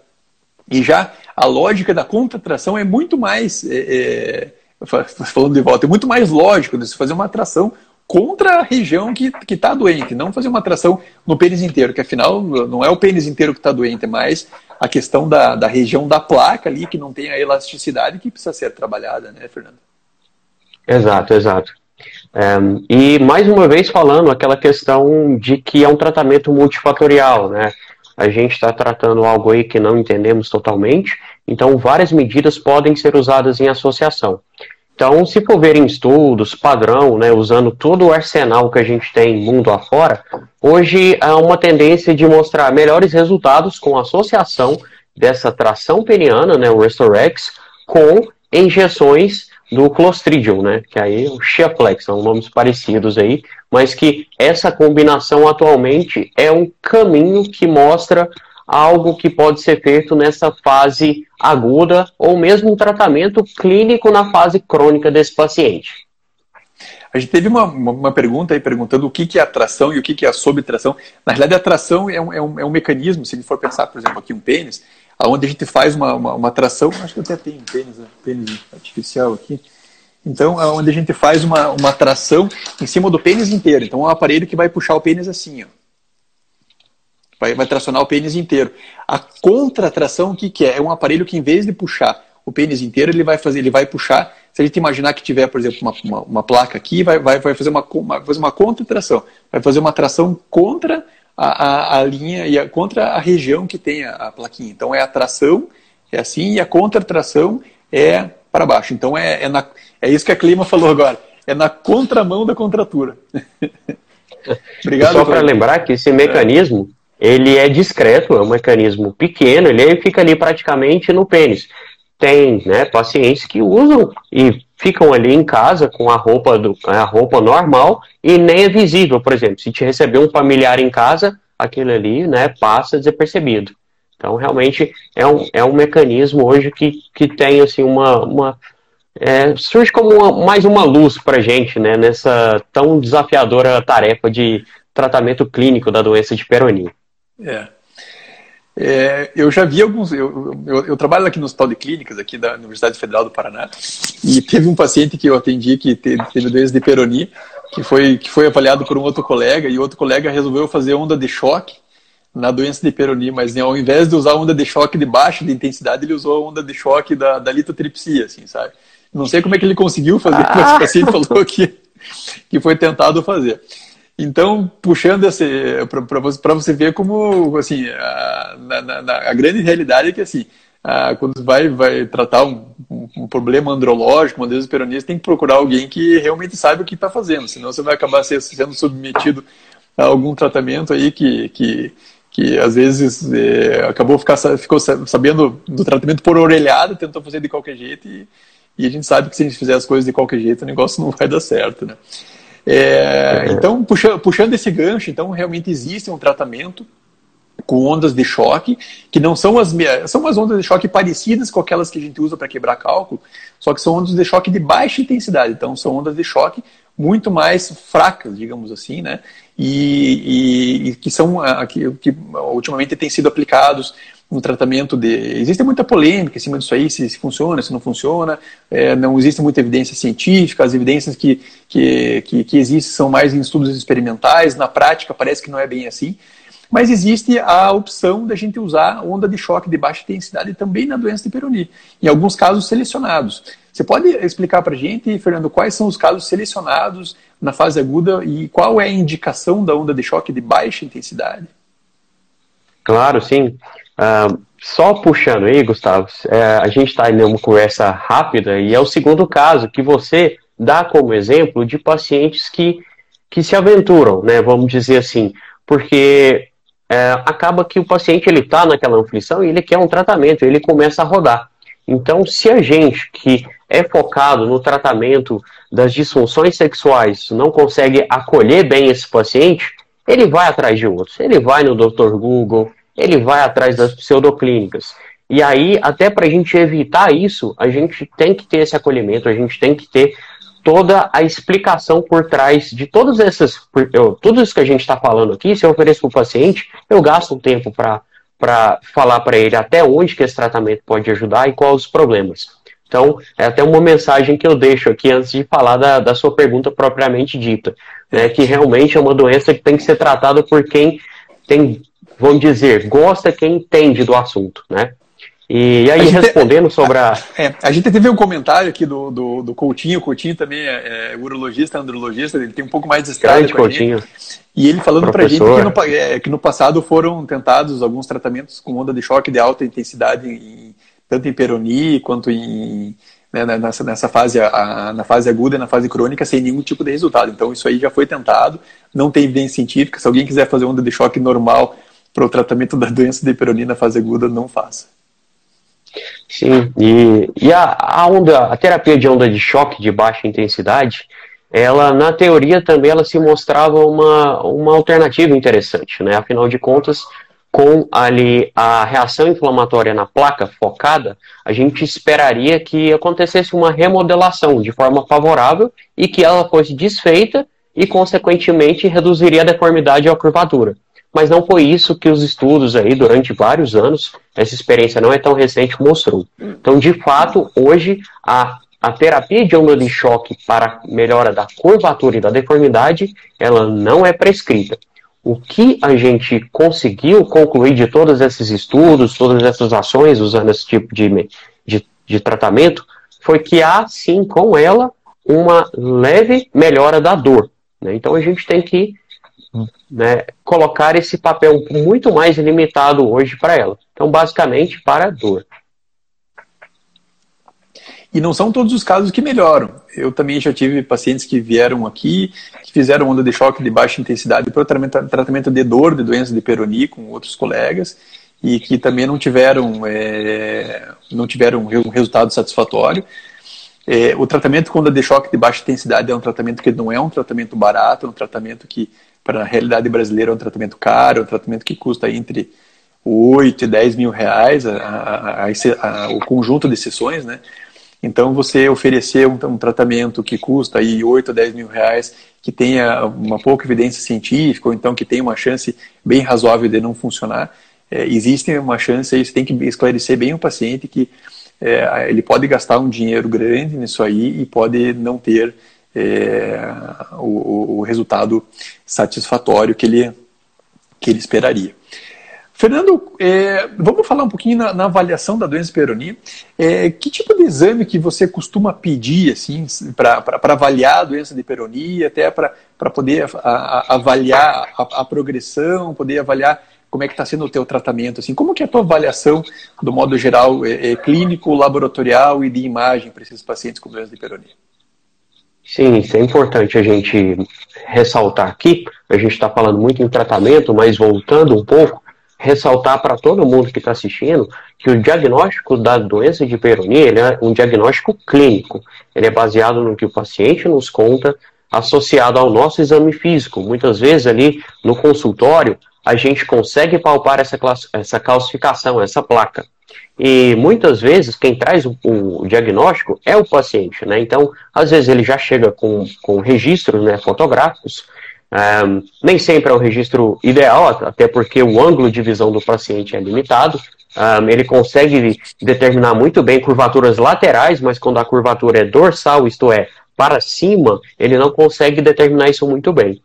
E já a lógica da contratração é muito mais, é, é, falando de volta, é muito mais lógico de se fazer uma atração contra a região que está doente, não fazer uma atração no pênis inteiro, que afinal não é o pênis inteiro que está doente, é mais a questão da, da região da placa ali, que não tem a elasticidade que precisa ser trabalhada, né, Fernando? Exato, exato. E mais uma vez falando aquela questão de que é um tratamento multifatorial, né? A gente está tratando algo aí que não entendemos totalmente, então várias medidas podem ser usadas em associação. Então, se for ver em estudos, padrão, né, usando todo o arsenal que a gente tem mundo afora, hoje há uma tendência de mostrar melhores resultados com associação dessa tração peniana, né, o Restorex, com injeções do Clostridium, né? Que aí o Chiaflex, são nomes parecidos aí, mas que essa combinação atualmente é um caminho que mostra algo que pode ser feito nessa fase aguda ou mesmo um tratamento clínico na fase crônica desse paciente. A gente teve uma, uma pergunta aí perguntando o que, que é atração e o que, que é a subtração. Na realidade, a atração é um, é, um, é um mecanismo, se a gente for pensar, por exemplo, aqui um pênis, onde a gente faz uma, uma, uma tração, acho que até tem um pênis, né? pênis artificial aqui. Então, é onde a gente faz uma, uma tração em cima do pênis inteiro. Então, é um aparelho que vai puxar o pênis assim, ó. Vai, vai tracionar o pênis inteiro. A contratração, o que, que é? É um aparelho que, em vez de puxar o pênis inteiro, ele vai fazer, ele vai puxar. Se a gente imaginar que tiver, por exemplo, uma, uma, uma placa aqui, vai, vai, vai fazer uma, uma, fazer uma contratração. Vai fazer uma tração contra a, a, a linha e a, contra a região que tem a, a, plaquinha. Então é a tração, é assim, e a contratração é para baixo. Então é, é, na, é isso que a Clima falou agora. É na contramão da contratura. (laughs) Obrigado. Só para lembrar que esse mecanismo ele é discreto, é um mecanismo pequeno, ele fica ali praticamente no pênis. Tem né, pacientes que usam e ficam ali em casa com a roupa, do, a roupa normal e nem é visível, por exemplo. Se te receber um familiar em casa, aquele ali né, passa desapercebido. Então, realmente, é um, é um mecanismo hoje que, que tem assim, uma. uma é, surge como uma, mais uma luz para gente né, nessa tão desafiadora tarefa de tratamento clínico da doença de Peyronie. É. É, eu já vi alguns. Eu, eu, eu, trabalho aqui no Hospital de Clínicas, aqui da Universidade Federal do Paraná, e teve um paciente que eu atendi que teve, teve doença de Peyronie, que foi, que foi avaliado por um outro colega, e outro colega resolveu fazer onda de choque na doença de Peyronie, mas ao invés de usar onda de choque de baixa de intensidade, ele usou a onda de choque da, da litotripsia, assim, sabe? Não sei como é que ele conseguiu fazer, ah. mas o paciente (laughs) falou que, que foi tentado fazer. Então, puxando esse para você, você ver como assim a, na, na, a grande realidade é que assim a, quando vai vai tratar um, um, problema andrológico, uma doença peronista, tem que procurar alguém que realmente saiba o que está fazendo, senão você vai acabar sendo submetido a algum tratamento aí que, que que às vezes é, acabou ficar, ficou sabendo do tratamento por orelhada, tentou fazer de qualquer jeito e, e, a gente sabe que se a gente fizer as coisas de qualquer jeito o negócio não vai dar certo, né? É, então, puxando, puxando esse gancho, então realmente existe um tratamento com ondas de choque, que não são as são as ondas de choque parecidas com aquelas que a gente usa para quebrar cálculo, só que são ondas de choque de baixa intensidade. Então, são ondas de choque muito mais fracas, digamos assim, né? E, e, e que são que, que, ultimamente têm sido aplicados no tratamento de. Existe muita polêmica em cima disso aí, se, se funciona, se não funciona, é, não existe muita evidência científica, as evidências que, que, que, que existem são mais em estudos experimentais, na prática parece que não é bem assim. Mas existe a opção da gente usar onda de choque de baixa intensidade também na doença de Peyronie, em alguns casos selecionados. Você pode explicar para a gente, Fernando, quais são os casos selecionados na fase aguda e qual é a indicação da onda de choque de baixa intensidade? Claro, sim. Uh, só puxando aí, Gustavo, é, a gente está em uma conversa rápida e é o segundo caso que você dá como exemplo de pacientes que, que se aventuram, né? Vamos dizer assim, porque é, acaba que o paciente ele está naquela aflição e ele quer um tratamento, ele começa a rodar. Então, se a gente que é focado no tratamento das disfunções sexuais não consegue acolher bem esse paciente, ele vai atrás de outros. Ele vai no Dr. Google, ele vai atrás das pseudoclínicas. E aí, até para a gente evitar isso, a gente tem que ter esse acolhimento, a gente tem que ter toda a explicação por trás de todas essas. Eu, tudo isso que a gente está falando aqui, se eu ofereço para o paciente, eu gasto um tempo para falar para ele até onde que esse tratamento pode ajudar e quais os problemas. Então, é até uma mensagem que eu deixo aqui antes de falar da, da sua pergunta propriamente dita, né, que realmente é uma doença que tem que ser tratada por quem tem, vamos dizer, gosta, quem entende do assunto, né? E aí, respondendo sobre a. É, a gente teve um comentário aqui do, do, do Coutinho. O Coutinho também é, é urologista, andrologista, ele tem um pouco mais de estrada com Coutinho. Gente, e ele falando para a gente que no, é, que no, passado foram tentados alguns tratamentos com onda de choque de alta intensidade, em, tanto em peroni quanto em, né, nessa, nessa fase, a, na fase aguda e na fase crônica, sem nenhum tipo de resultado. Então, isso aí já foi tentado, não tem evidência científica. Se alguém quiser fazer onda de choque normal para o tratamento da doença de peroni na fase aguda, não faça. Sim, e, e a, a, onda, a terapia de onda de choque de baixa intensidade, ela na teoria também ela se mostrava uma, uma alternativa interessante, né? Afinal de contas, com ali a reação inflamatória na placa focada, a gente esperaria que acontecesse uma remodelação de forma favorável e que ela fosse desfeita e, consequentemente, reduziria a deformidade a curvatura mas não foi isso que os estudos aí durante vários anos, essa experiência não é tão recente, mostrou. Então, de fato, hoje a, a terapia de onda de choque para melhora da curvatura e da deformidade, ela não é prescrita. O que a gente conseguiu concluir de todos esses estudos, todas essas ações usando esse tipo de, de, de tratamento, foi que há sim com ela uma leve melhora da dor. Né? Então a gente tem que né, colocar esse papel muito mais limitado hoje para ela. Então, basicamente, para a dor. E não são todos os casos que melhoram. Eu também já tive pacientes que vieram aqui, que fizeram onda de choque de baixa intensidade para tratamento de dor de doença de Peroni com outros colegas e que também não tiveram, é, não tiveram um resultado satisfatório. É, o tratamento com onda de choque de baixa intensidade é um tratamento que não é um tratamento barato, é um tratamento que para a realidade brasileira é um tratamento caro, é um tratamento que custa entre 8 e 10 mil reais a, a, a, o conjunto de sessões, né? Então, você oferecer um, um, tratamento que custa aí 8 a 10 mil reais, que tenha uma pouca evidência científica, ou então que tenha uma chance bem razoável de não funcionar, é, existe uma chance aí, você tem que esclarecer bem o paciente que é, ele pode gastar um dinheiro grande nisso aí e pode não ter é, o, o, resultado satisfatório que ele, que ele esperaria. Fernando, é, vamos falar um pouquinho na, na avaliação da doença Peyronie. É, que tipo de exame que você costuma pedir assim, para avaliar a doença de Peyronie, até para poder a, a, avaliar a, a, progressão, poder avaliar como é que está sendo o teu tratamento? Assim, como que é a tua avaliação, do modo geral, é, é clínico, laboratorial e de imagem para esses pacientes com doença de Peyronie? Sim, isso é importante a gente ressaltar aqui. A gente está falando muito em tratamento, mas voltando um pouco, ressaltar para todo mundo que está assistindo que o diagnóstico da doença de Peyronie é um diagnóstico clínico. Ele é baseado no que o paciente nos conta, associado ao nosso exame físico. Muitas vezes ali no consultório a gente consegue palpar essa, essa calcificação, essa placa. E muitas vezes quem traz o, o, diagnóstico é o paciente, né? Então, às vezes ele já chega com, com registros né, fotográficos, um, nem sempre é o registro ideal, até porque o ângulo de visão do paciente é limitado, um, ele consegue determinar muito bem curvaturas laterais, mas quando a curvatura é dorsal, isto é, para cima, ele não consegue determinar isso muito bem.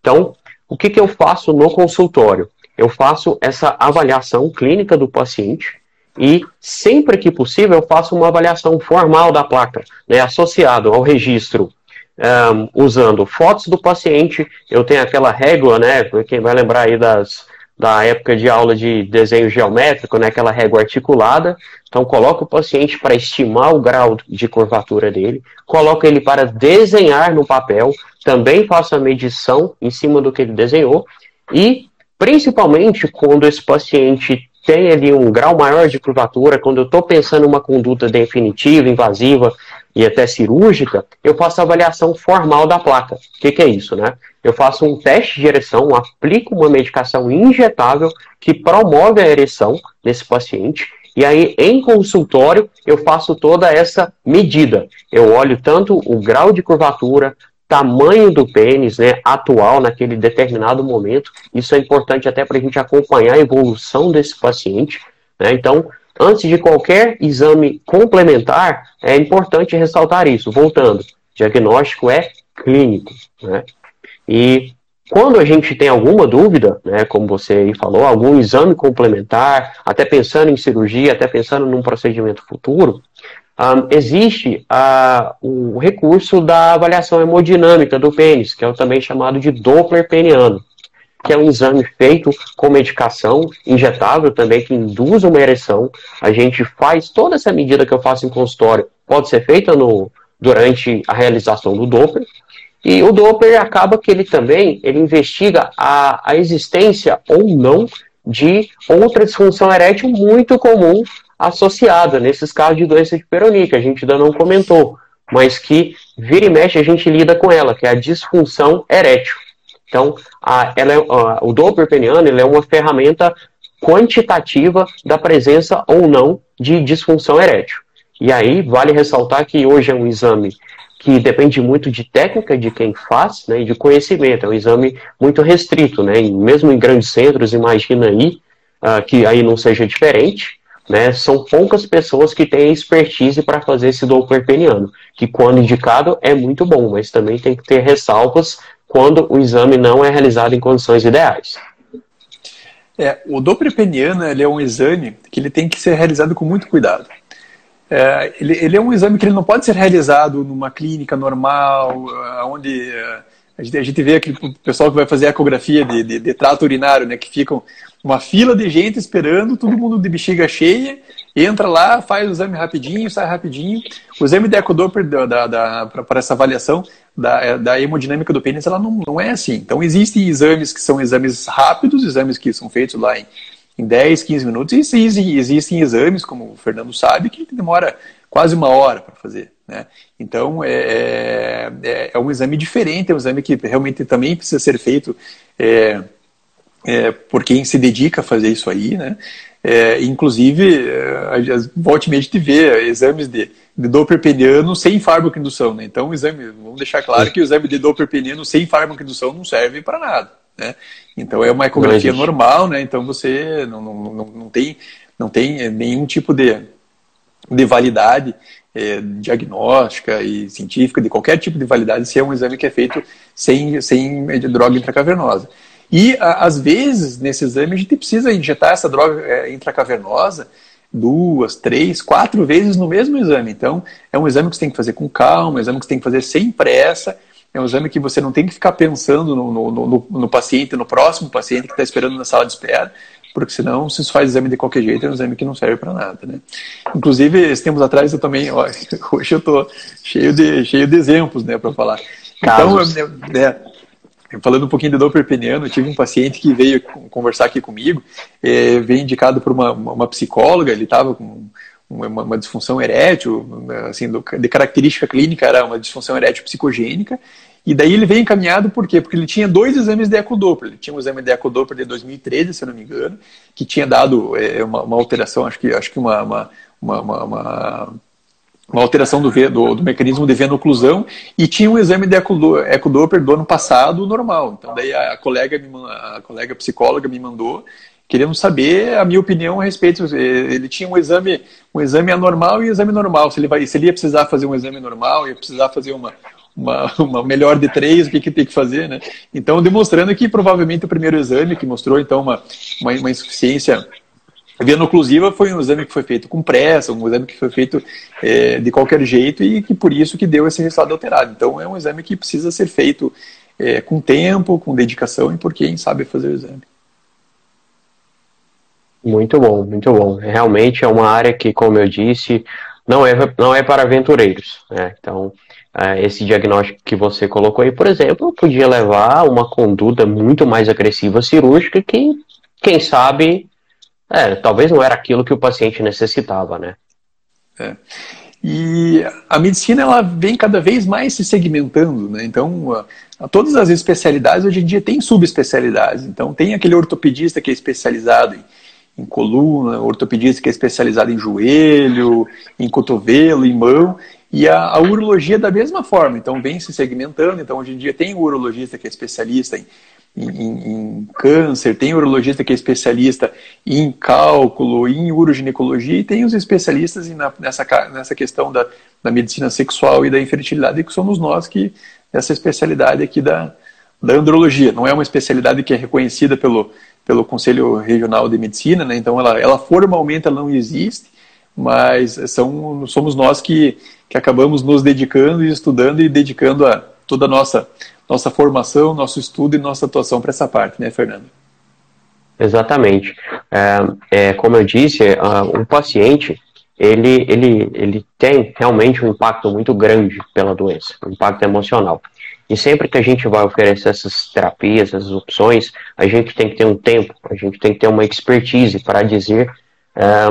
Então, o que, que eu faço no consultório? Eu faço essa avaliação clínica do paciente e, sempre que possível, eu faço uma avaliação formal da placa, né, associado ao registro um, usando fotos do paciente. Eu tenho aquela régua, né? Quem vai lembrar aí das, da época de aula de desenho geométrico, né? Aquela régua articulada. Então, coloco o paciente para estimar o grau de curvatura dele, coloco ele para desenhar no papel, também faço a medição em cima do que ele desenhou e, principalmente, quando esse paciente tem ali um grau maior de curvatura, quando eu estou pensando em uma conduta definitiva, invasiva, e até cirúrgica, eu faço a avaliação formal da placa. O que, que, é isso, né? Eu faço um teste de ereção, aplico uma medicação injetável que promove a ereção nesse paciente, e aí em consultório eu faço toda essa medida. Eu olho tanto o grau de curvatura, tamanho do pênis, né, atual naquele determinado momento. Isso é importante até para a gente acompanhar a evolução desse paciente. Né? Então, Antes de qualquer exame complementar, é importante ressaltar isso. Voltando, diagnóstico é clínico. Né? E quando a gente tem alguma dúvida, né, como você aí falou, algum exame complementar, até pensando em cirurgia, até pensando num procedimento futuro, um, existe uh, o recurso da avaliação hemodinâmica do pênis, que é também chamado de Doppler peniano que é um exame feito com medicação injetável também, que induz uma ereção. A gente faz toda essa medida que eu faço em consultório, pode ser feita no, durante a realização do Doppler. E o Doppler acaba que ele também ele investiga a, a existência ou não de outra disfunção erétil muito comum associada nesses casos de doença de Peyronie, que a gente ainda não comentou, mas que vira e mexe a gente lida com ela, que é a disfunção erétil. Então, a, ela é, a, o Doppler peniano ele é uma ferramenta quantitativa da presença ou não de disfunção erétil. E aí, vale ressaltar que hoje é um exame que depende muito de técnica de quem faz né, e de conhecimento. É um exame muito restrito, né? E mesmo em grandes centros, imagina aí uh, que aí não seja diferente. Né, são poucas pessoas que têm expertise para fazer esse Doppler peniano, que quando indicado é muito bom, mas também tem que ter ressalvas quando o exame não é realizado em condições ideais. É, o Doppler peniano ele é um exame que ele tem que ser realizado com muito cuidado. É, ele, ele, é um exame que ele não pode ser realizado numa clínica normal, onde é, a gente, a gente vê aquele pessoal que vai fazer ecografia de, de, de trato urinário, né, que ficam uma fila de gente esperando, todo mundo de bexiga cheia, entra lá, faz o exame rapidinho, sai rapidinho. O exame de ecodoppler para essa avaliação da, da hemodinâmica do pênis, ela não, não é assim. Então, existem exames que são exames rápidos, exames que são feitos lá em, em 10, 15 minutos, e existem, existem exames, como o Fernando sabe, que demora quase uma hora para fazer. Né? Então, é, é, é, é, um exame diferente, é um exame que realmente também precisa ser feito é, é, por quem se dedica a fazer isso aí, né? É, inclusive, é, volte e te vê exames de, de Doppler peniano sem fármaco-indução. Né? Então, exame, vamos deixar claro que o exame de Doppler peniano sem fármaco-indução não serve para nada. Né? Então, é uma ecografia normal, né? então você não, não, não, não, tem, não tem nenhum tipo de, de validade é, diagnóstica e científica, de qualquer tipo de validade, se é um exame que é feito sem, sem droga intracavernosa. E, às vezes, nesse exame, a gente precisa injetar essa droga é, intracavernosa duas, três, quatro vezes no mesmo exame. Então, é um exame que você tem que fazer com calma, é um exame que você tem que fazer sem pressa, é um exame que você não tem que ficar pensando no, no, no, no paciente, no próximo paciente que está esperando na sala de espera, porque senão, se você faz exame de qualquer jeito, é um exame que não serve para nada. Né? Inclusive, esses tempos atrás, eu também, ó, (laughs) hoje eu estou cheio de, cheio de exemplos né, para falar. Então, é, Falando um pouquinho de Doppler peniano, tive um paciente que veio conversar aqui comigo, é, veio indicado por uma, uma psicóloga, ele estava com uma, uma, disfunção erétil, assim, do, de característica clínica era uma disfunção erétil psicogênica, e daí ele veio encaminhado por quê? Porque ele tinha dois exames de ecodoppler. Ele tinha um exame de ecodoppler de 2013, se eu não me engano, que tinha dado é, uma, uma, alteração, acho que, acho que uma, uma, uma uma alteração do, do, do, mecanismo de venoclusão e tinha um exame de ecodoppler do ano passado normal. Então daí a, colega, me, a colega psicóloga me mandou querendo saber a minha opinião a respeito. Ele tinha um exame, um exame anormal e um exame normal. Se ele, vai, se ele ia precisar fazer um exame normal, ia precisar fazer uma, uma, (laughs) uma melhor de três, o que, que tem que fazer, né? Então, demonstrando que provavelmente o primeiro exame, que mostrou então uma, uma, uma insuficiência veno-oclusiva, foi um exame que foi feito com pressa, um exame que foi feito é, de qualquer jeito e que por isso que deu esse resultado alterado. Então, é um exame que precisa ser feito é, com tempo, com dedicação e por quem sabe fazer o exame. Muito bom, muito bom. Realmente é uma área que, como eu disse, não é, não é para aventureiros. Né? Então, é, esse diagnóstico que você colocou aí, por exemplo, podia levar a uma conduta muito mais agressiva cirúrgica que, quem sabe, é, talvez não era aquilo que o paciente necessitava, né? É. E a medicina ela vem cada vez mais se segmentando, né? Então, a, a todas as especialidades hoje em dia tem subespecialidades. Então, tem aquele ortopedista que é especializado em em coluna, ortopedista que é especializado em joelho, em cotovelo, em mão, e a, a, urologia da mesma forma, então vem se segmentando, então hoje em dia tem urologista que é especialista em, em, em câncer, tem urologista que é especialista em cálculo, em uroginecologia, e tem os especialistas na, nessa, nessa questão da, da medicina sexual e da infertilidade, que somos nós que, essa especialidade aqui da, da andrologia, não é uma especialidade que é reconhecida pelo pelo Conselho Regional de Medicina, né? então ela, ela formalmente ela não existe, mas são, somos nós que, que acabamos nos dedicando e estudando e dedicando a toda a nossa, nossa formação, nosso estudo e nossa atuação para essa parte, né, Fernando? Exatamente. É, é, como eu disse, um paciente ele, ele, ele tem realmente um impacto muito grande pela doença, um impacto emocional. E sempre que a gente vai oferecer essas terapias, essas opções, a gente tem que ter um tempo, a gente tem que ter uma expertise para dizer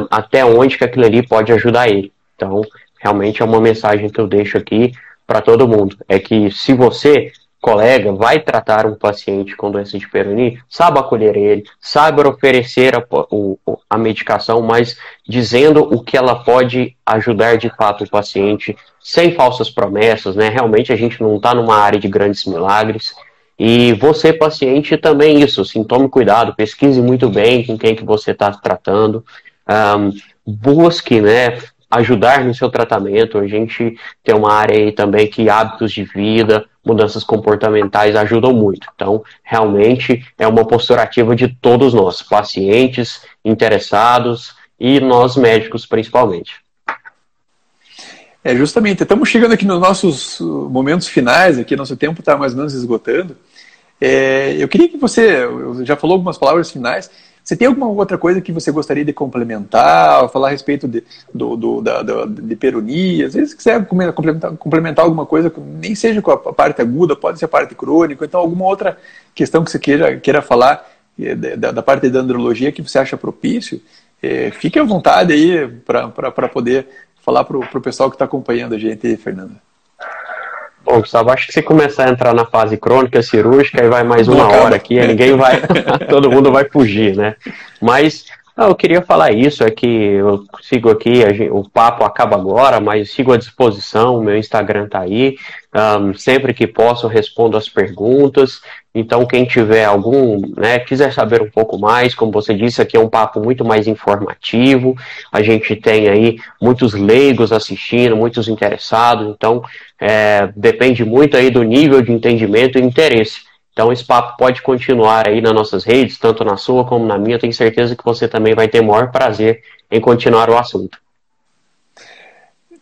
até onde que aquilo ali pode ajudar ele. Então, realmente é uma mensagem que eu deixo aqui para todo mundo. É que se você colega vai tratar um paciente com doença de Peyronie, saiba acolher ele, saiba oferecer a, o, a medicação, mas dizendo o que ela pode ajudar de fato o paciente, sem falsas promessas, né? Realmente a gente não está numa área de grandes milagres. E você, paciente, também isso, assim, tome cuidado, pesquise muito bem com quem que você está tratando, um, busque, né, ajudar no seu tratamento. A gente tem uma área aí também que hábitos de vida, mudanças comportamentais ajudam muito. Então, realmente é uma postura ativa de todos nós, pacientes, interessados e nós médicos principalmente. É, justamente, estamos chegando aqui nos nossos momentos finais, aqui nosso tempo está mais ou menos esgotando. É, eu queria que você, já falou algumas palavras finais, você tem alguma outra coisa que você gostaria de complementar, falar a respeito de, do, do, da, da, de peronia? Às vezes, se quiser complementar, complementar alguma coisa, nem seja com a parte aguda, pode ser a parte crônica, então alguma outra questão que você queira, queira falar é, da, da parte da andrologia que você acha propício, é, fique à vontade aí para poder falar para o pessoal que está acompanhando a gente, Fernanda. Bom, Gustavo, acho que se começar a entrar na fase crônica cirúrgica, aí vai mais uma hora aqui, ninguém vai, (laughs) todo mundo vai fugir, né? Mas ah, eu queria falar isso, é que eu sigo aqui, gente, o papo acaba agora, mas sigo à disposição, meu Instagram tá aí, um, sempre que posso respondo as perguntas, então quem tiver algum, né, quiser saber um pouco mais, como você disse, aqui é um papo muito mais informativo, a gente tem aí muitos leigos assistindo, muitos interessados, então é, depende muito aí do nível de entendimento e interesse. Então esse papo pode continuar aí nas nossas redes, tanto na sua como na minha. Tenho certeza que você também vai ter maior prazer em continuar o assunto.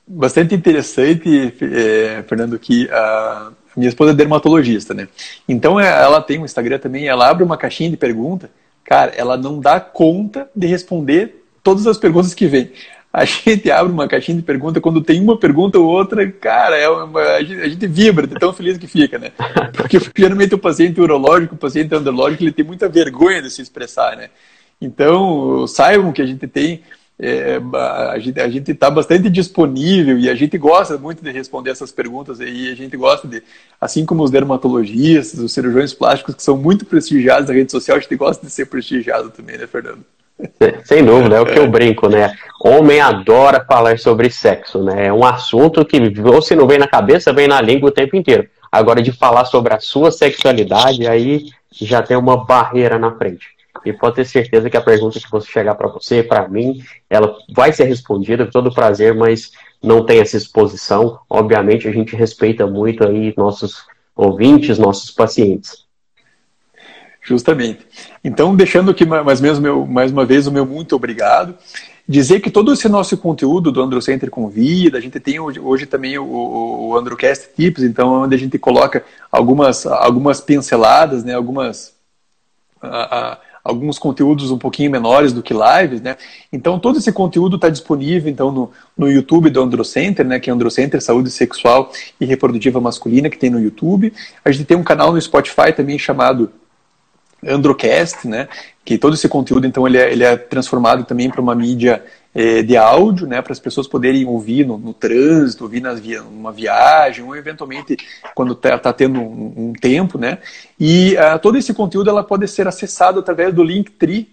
Bastante interessante, é, Fernando, que a minha esposa é dermatologista, né? Então é, ela tem um Instagram também, ela abre uma caixinha de pergunta. Cara, ela não dá conta de responder todas as perguntas que vem a (laughs) gente abre uma caixinha de pergunta, quando tem uma pergunta ou outra, cara, é uma, a, gente, a, gente, vibra de tão feliz que fica, né? (laughs) Porque geralmente o paciente urológico, o paciente andrológico, ele tem muita vergonha de se expressar, né? Então, saibam que a gente tem, é, a gente está bastante disponível e a gente gosta muito de responder essas perguntas e a gente gosta de, assim como os dermatologistas, os cirurgiões plásticos, que são muito prestigiados na rede social, a gente gosta de ser prestigiado também, né, Fernando? Sem dúvida, é o que eu brinco, né? Homem adora falar sobre sexo, né? É um assunto que, ou se não vem na cabeça, vem na língua o tempo inteiro. Agora, de falar sobre a sua sexualidade, aí já tem uma barreira na frente. E pode ter certeza que a pergunta que você chegar para você, para mim, ela vai ser respondida com todo prazer, mas não tem essa exposição. Obviamente, a gente respeita muito aí nossos ouvintes, nossos pacientes. Justamente. Então, deixando aqui mais, mesmo meu, mais uma vez o meu muito obrigado. Dizer que todo esse nosso conteúdo do Androcenter Convida, a gente tem hoje, hoje também o, o, Androcast Tips, então onde a gente coloca algumas, algumas pinceladas, né, algumas, a, a, alguns conteúdos um pouquinho menores do que lives, né? Então todo esse conteúdo está disponível então no, no YouTube do Androcenter, né? Que é Androcenter Saúde Sexual e Reprodutiva Masculina que tem no YouTube. A gente tem um canal no Spotify também chamado Androcast, né? Que todo esse conteúdo, então, ele é, ele é transformado também para uma mídia é, de áudio, né? Para as pessoas poderem ouvir no, no trânsito, ouvir nas via, numa viagem, ou eventualmente quando está tá tendo um, um, tempo, né? E uh, todo esse conteúdo ela pode ser acessado através do Linktree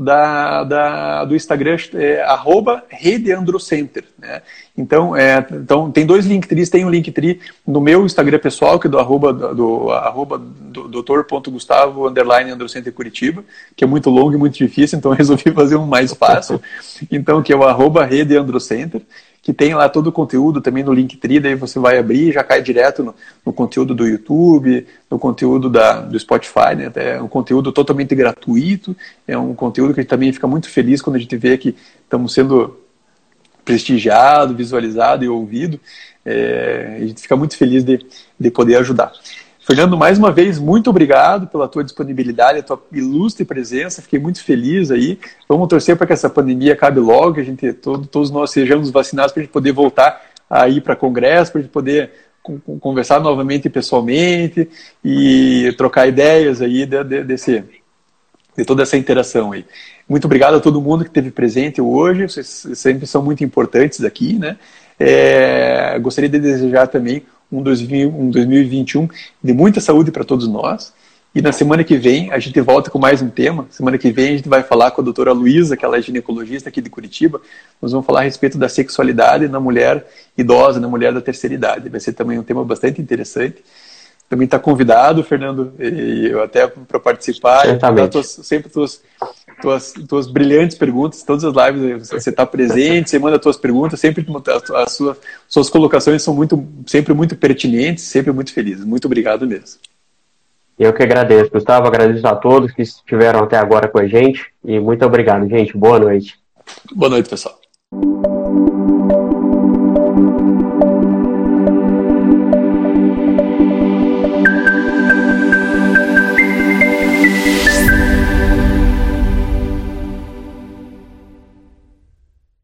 da, da, do Instagram, é, arroba Rede Androcenter. Né? Então, é, então, tem dois Linktrees, tem um Linktree no meu Instagram pessoal, que é do arroba, do, arroba do, doutor.gustavo, underline Androcenter Curitiba, que é muito longo e muito difícil, então (laughs) eu resolvi fazer um mais fácil, então, que é o arroba Rede Androcenter que tem lá todo o conteúdo também no Linktree, daí você vai abrir e já cai direto no, no, conteúdo do YouTube, no conteúdo da, do Spotify, né? É um conteúdo totalmente gratuito, é um conteúdo que a gente também fica muito feliz quando a gente vê que estamos sendo prestigiado, visualizado e ouvido. É, a gente fica muito feliz de, de poder ajudar. Fernando, mais uma vez, muito obrigado pela tua disponibilidade, a tua ilustre presença. Fiquei muito feliz aí. Vamos torcer para que essa pandemia acabe logo, que a gente, todo, todos nós sejamos vacinados para a gente poder voltar a ir para congresso, para a gente poder conversar novamente pessoalmente e trocar ideias aí de, de, desse, de toda essa interação aí. Muito obrigado a todo mundo que esteve presente hoje. Vocês sempre são muito importantes aqui, né? É, gostaria de desejar também um, 2021 de muita saúde para todos nós. E na semana que vem a gente volta com mais um tema. Semana que vem a gente vai falar com a doutora Luísa, que ela é ginecologista aqui de Curitiba. Nós vamos falar a respeito da sexualidade na mulher idosa, na mulher da terceira idade. Vai ser também um tema bastante interessante. Também está convidado, Fernando, eu até para participar. Tuas, sempre tuas, tuas, tuas brilhantes perguntas, todas as lives você está presente, você manda tuas perguntas, sempre as suas, suas colocações são muito, sempre muito pertinentes, sempre muito felizes. Muito obrigado mesmo. Eu que agradeço, Gustavo, agradeço a todos que estiveram até agora com a gente e muito obrigado, gente. Boa noite. Boa noite, pessoal.